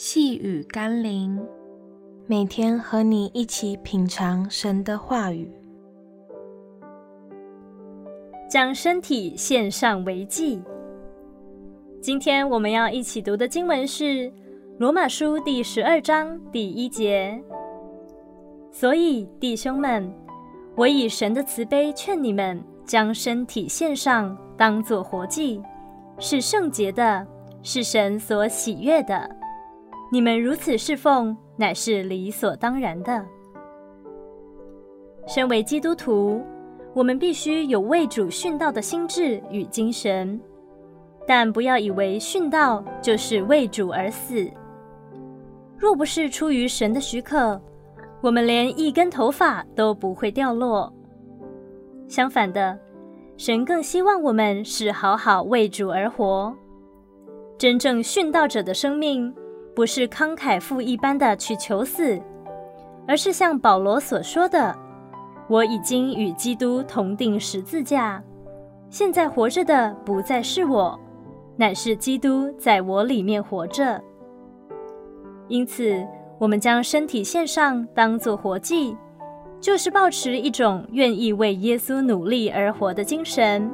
细雨甘霖，每天和你一起品尝神的话语，将身体献上为祭。今天我们要一起读的经文是《罗马书》第十二章第一节。所以，弟兄们，我以神的慈悲劝你们，将身体献上，当作活祭，是圣洁的，是神所喜悦的。你们如此侍奉，乃是理所当然的。身为基督徒，我们必须有为主殉道的心志与精神，但不要以为殉道就是为主而死。若不是出于神的许可，我们连一根头发都不会掉落。相反的，神更希望我们是好好为主而活。真正殉道者的生命，不是慷慨赴一般的去求死，而是像保罗所说的：“我已经与基督同钉十字架，现在活着的不再是我，乃是基督在我里面活着。”因此，我们将身体献上，当作活祭，就是抱持一种愿意为耶稣努力而活的精神，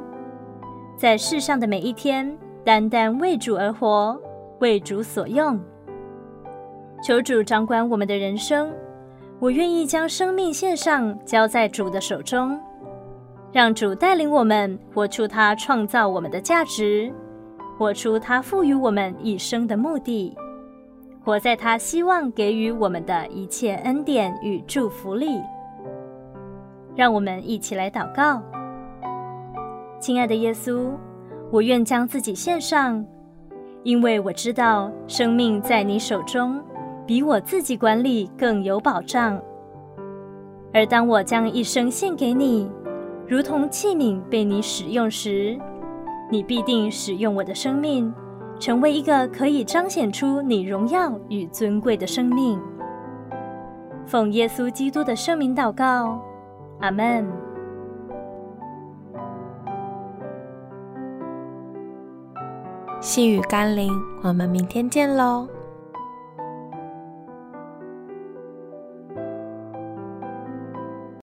在世上的每一天，单单为主而活，为主所用。求主掌管我们的人生，我愿意将生命献上，交在主的手中，让主带领我们活出他创造我们的价值，活出他赋予我们一生的目的，活在他希望给予我们的一切恩典与祝福里。让我们一起来祷告：亲爱的耶稣，我愿将自己献上，因为我知道生命在你手中。比我自己管理更有保障。而当我将一生献给你，如同器皿被你使用时，你必定使用我的生命，成为一个可以彰显出你荣耀与尊贵的生命。奉耶稣基督的圣名祷告，阿门。细雨甘霖，我们明天见喽。